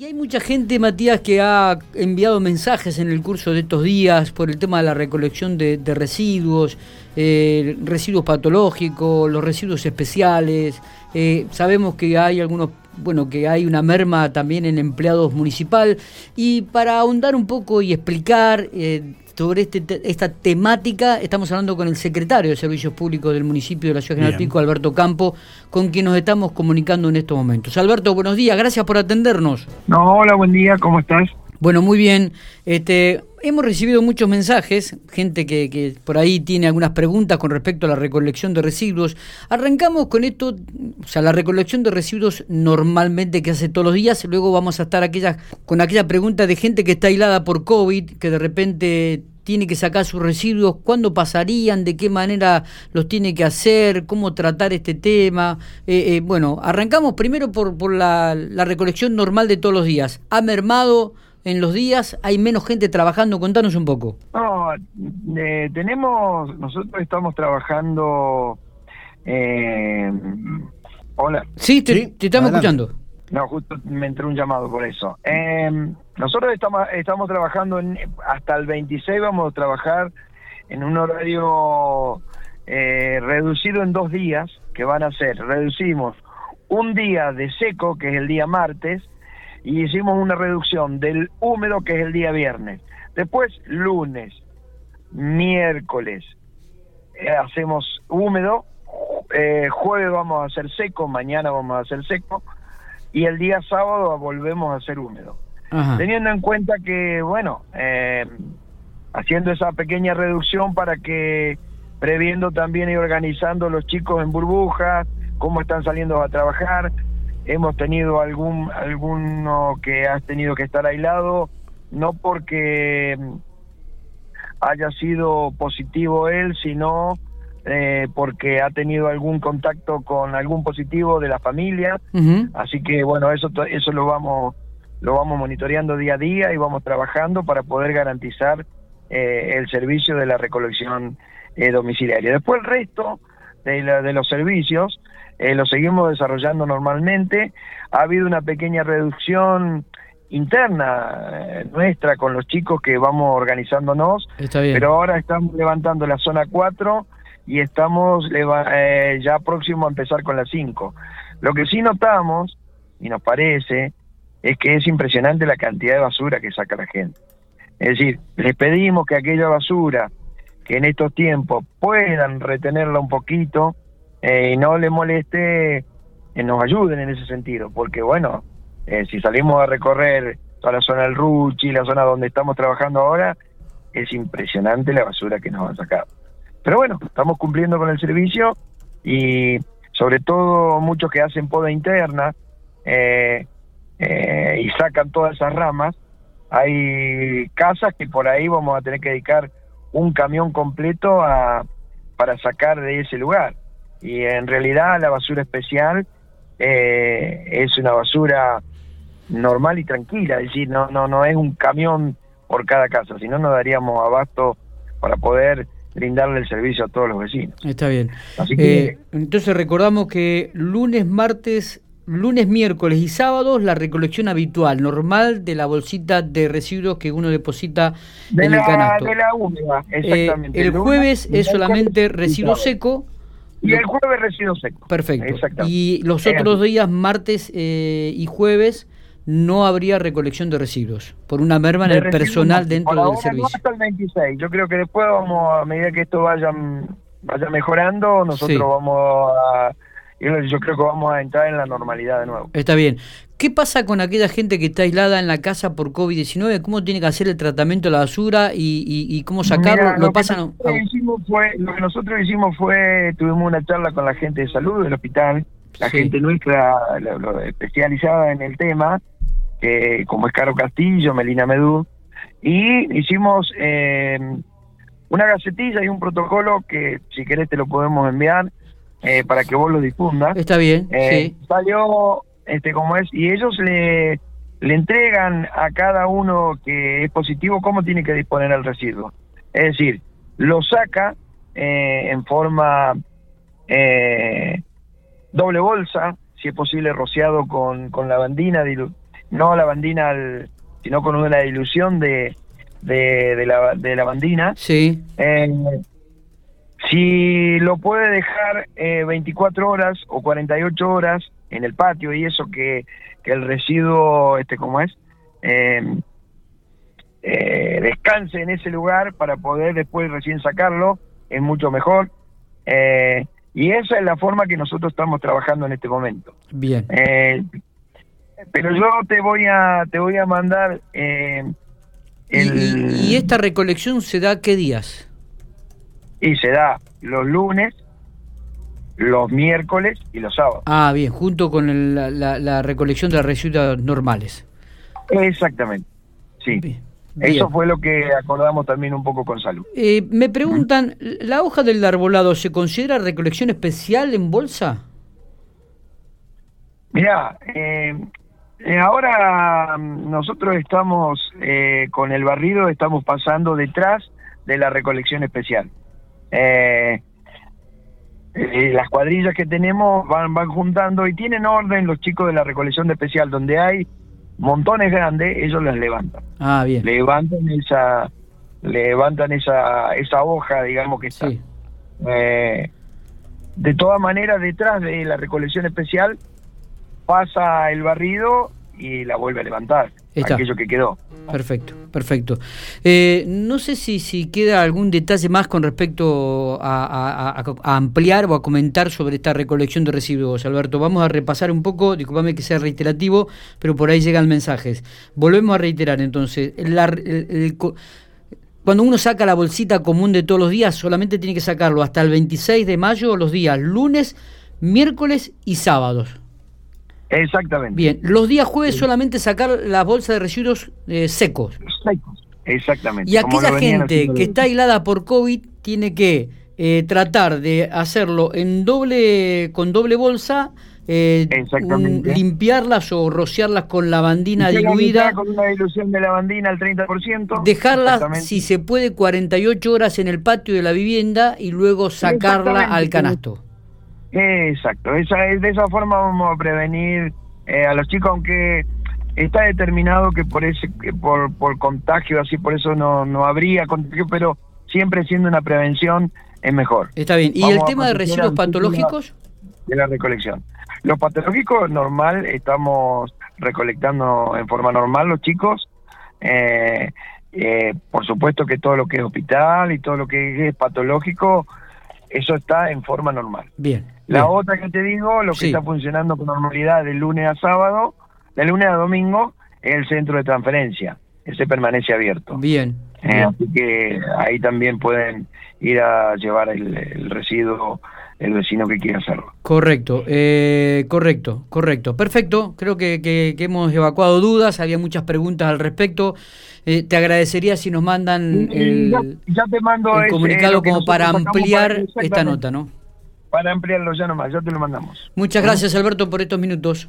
Y hay mucha gente, Matías, que ha enviado mensajes en el curso de estos días por el tema de la recolección de, residuos, eh, residuos patológicos, los residuos especiales. Eh, sabemos que hay algunos, bueno, que hay una merma también en empleados municipal. Y para ahondar un poco y explicar eh, sobre este, esta temática. Estamos hablando con el secretario de Servicios Públicos del municipio de la Ciudad General Pico, Alberto Campo, con quien nos estamos comunicando en estos momentos. Alberto, buenos días, gracias por atendernos. No, hola, buen día, ¿cómo estás? Bueno, muy bien. Este, hemos recibido muchos mensajes, gente que, que, por ahí tiene algunas preguntas con respecto a la recolección de residuos. Arrancamos con esto, o sea, la recolección de residuos normalmente que hace todos los días, luego vamos a estar aquella, con aquella pregunta de gente que está aislada por COVID, que de repente tiene que sacar sus residuos, cuándo pasarían, de qué manera los tiene que hacer, cómo tratar este tema. Eh, eh, bueno, arrancamos primero por, por la, recolección normal de todos los días. ¿Ha mermado en los días? ¿Hay menos gente trabajando? Contanos un poco. No, eh, tenemos, nosotros estamos trabajando... hola. Sí, te, estamos escuchando. No, justo me entró un llamado por eso. Eh, nosotros estamos, estamos trabajando en, hasta el 26, vamos a trabajar en un horario eh, reducido en dos días, que van a ser, reducimos un día de seco, que es el día martes, y hicimos una reducción del húmedo, que es el día viernes. Después, lunes, miércoles, eh, hacemos húmedo, eh, jueves vamos a hacer seco, mañana vamos a hacer seco, y el día sábado volvemos a ser húmedo. Teniendo en cuenta que, bueno, eh, haciendo esa pequeña reducción para que previendo también y organizando los chicos en burbujas, cómo están saliendo a trabajar, hemos tenido algún alguno que ha tenido que estar aislado, no porque haya sido positivo él, sino eh, porque ha tenido algún contacto con algún positivo de la familia, así que bueno, eso eso lo vamos lo vamos monitoreando día a día y vamos trabajando para poder garantizar eh, el servicio de la recolección eh, domiciliaria. Después el resto de, de los servicios lo seguimos desarrollando normalmente. Ha habido una pequeña reducción interna nuestra con los chicos que vamos organizándonos, pero ahora estamos levantando la zona 4 y estamos eh, ya próximo a empezar con las 5. Lo que sí notamos, y nos parece, es que es impresionante la cantidad de basura que saca la gente. Es decir, les pedimos que aquella basura que en estos tiempos puedan retenerla un poquito eh, y no le moleste, eh, nos ayuden en ese sentido, porque bueno, si salimos a recorrer toda la zona del Ruchi, la zona donde estamos trabajando ahora, es impresionante la basura que nos han sacado. Pero bueno, estamos cumpliendo con el servicio y sobre todo muchos que hacen poda interna eh, eh, y sacan todas esas ramas, hay casas que por ahí vamos a tener que dedicar un camión completo a, para sacar de ese lugar. Y en realidad la basura especial eh, es una basura normal y tranquila, es decir, no, no, no es un camión por cada casa, si no nos daríamos abasto para poder brindarle el servicio a todos los vecinos. Está bien. Eh, entonces recordamos que lunes, martes, lunes, miércoles y sábados la recolección habitual, normal de la bolsita de residuos que uno deposita en el canasto. De la húmeda, eh, exactamente. el jueves es solamente residuo seco. Y el jueves residuo seco. Perfecto. Y los otros días, martes eh, y jueves, no habría recolección de residuos por una merma en el personal dentro del servicio. No hasta el 26. Yo creo que después vamos, a medida que esto vaya, vaya mejorando, nosotros vamos a... Yo creo que vamos a entrar en la normalidad de nuevo. Está bien. ¿Qué pasa con aquella gente que está aislada en la casa por COVID-19? ¿Cómo tiene que hacer el tratamiento de la basura y, cómo sacarlo? ¿Lo, pasan? Que hicimos fue, lo que nosotros hicimos fue, tuvimos una charla con la gente de salud del hospital, la gente nuestra especializada en el tema, que como es Caro Castillo, Melina Medú, y hicimos eh, una gacetilla y un protocolo que si querés te lo podemos enviar eh, para que vos lo difundas. Está bien, eh, sí. Salió este como es, y ellos le, le entregan a cada uno que es positivo cómo tiene que disponer el residuo. Es decir, lo saca en forma doble bolsa, si es posible rociado con, con lavandina no lavandina, al, sino con una dilución de, de, la, de lavandina. Sí. Eh, si lo puede dejar 24 horas o 48 horas en el patio y eso que, que el residuo, este, ¿cómo es? Eh, eh, descanse en ese lugar para poder después recién sacarlo, es mucho mejor. Eh, y esa es la forma que nosotros estamos trabajando en este momento. Bien. Eh, pero yo te voy a te voy a mandar el... ¿Y, esta recolección se da qué días? Y se da los lunes, los miércoles y los sábados. Ah, bien, junto con la, la, recolección de las residuos normales. Exactamente, sí. Eso fue lo que acordamos también un poco con salud. Eh, me preguntan, ¿la hoja del arbolado se considera recolección especial en bolsa? Mira, eh, eh, ahora mm, nosotros estamos con el barrido, estamos pasando detrás de la recolección especial. las cuadrillas que tenemos van, van juntando y tienen orden los chicos de la recolección de especial, donde hay montones grandes, ellos las levantan. Ah, bien. Levantan esa, levantan esa, esa hoja, digamos que está. Eh, de todas maneras, detrás de la recolección especial pasa el barrido y la vuelve a levantar, aquello que quedó. Perfecto, perfecto. Eh, no sé si, si queda algún detalle más con respecto a, ampliar o a comentar sobre esta recolección de residuos, Alberto. Vamos a repasar un poco, discúlpame que sea reiterativo, pero por ahí llegan mensajes. Volvemos a reiterar entonces, cuando uno saca la bolsita común de todos los días, solamente tiene que sacarlo hasta el 26 de mayo, los días lunes, miércoles y sábados. Exactamente. Bien, los días jueves solamente sacar la bolsa de residuos eh, secos. Secos, exactamente. Y aquella gente que está aislada por COVID tiene que eh, tratar de hacerlo en doble con doble bolsa, eh, limpiarlas o rociarlas con lavandina diluida. Con una dilución de lavandina al 30%. Dejarla, si se puede, 48 horas en el patio de la vivienda y luego sacarla al canasto. Exacto, esa, de esa forma vamos a prevenir eh, a los chicos, aunque está determinado que por ese por, por contagio, así por eso no, no habría contagio, pero siempre siendo una prevención es mejor. Está bien. ¿Y el tema de residuos patológicos? De la recolección. Los patológicos, normal, estamos recolectando en forma normal los chicos. Eh, eh, por supuesto que todo lo que es hospital y todo lo que es patológico, eso está en forma normal. Bien. La otra que te digo, lo que está funcionando con normalidad de lunes a sábado, de lunes a domingo, es el centro de transferencia. Ese permanece abierto. Bien. Eh, así que ahí también pueden ir a llevar el, residuo el vecino que quiera hacerlo. Correcto, eh, correcto, correcto. Perfecto, creo que, que, hemos evacuado dudas, había muchas preguntas al respecto. Eh, te agradecería si nos mandan el, ya, te mando el comunicado como para ampliar esta nota, ¿no? Para ampliarlo ya nomás, ya te lo mandamos. Muchas gracias Alberto por estos minutos.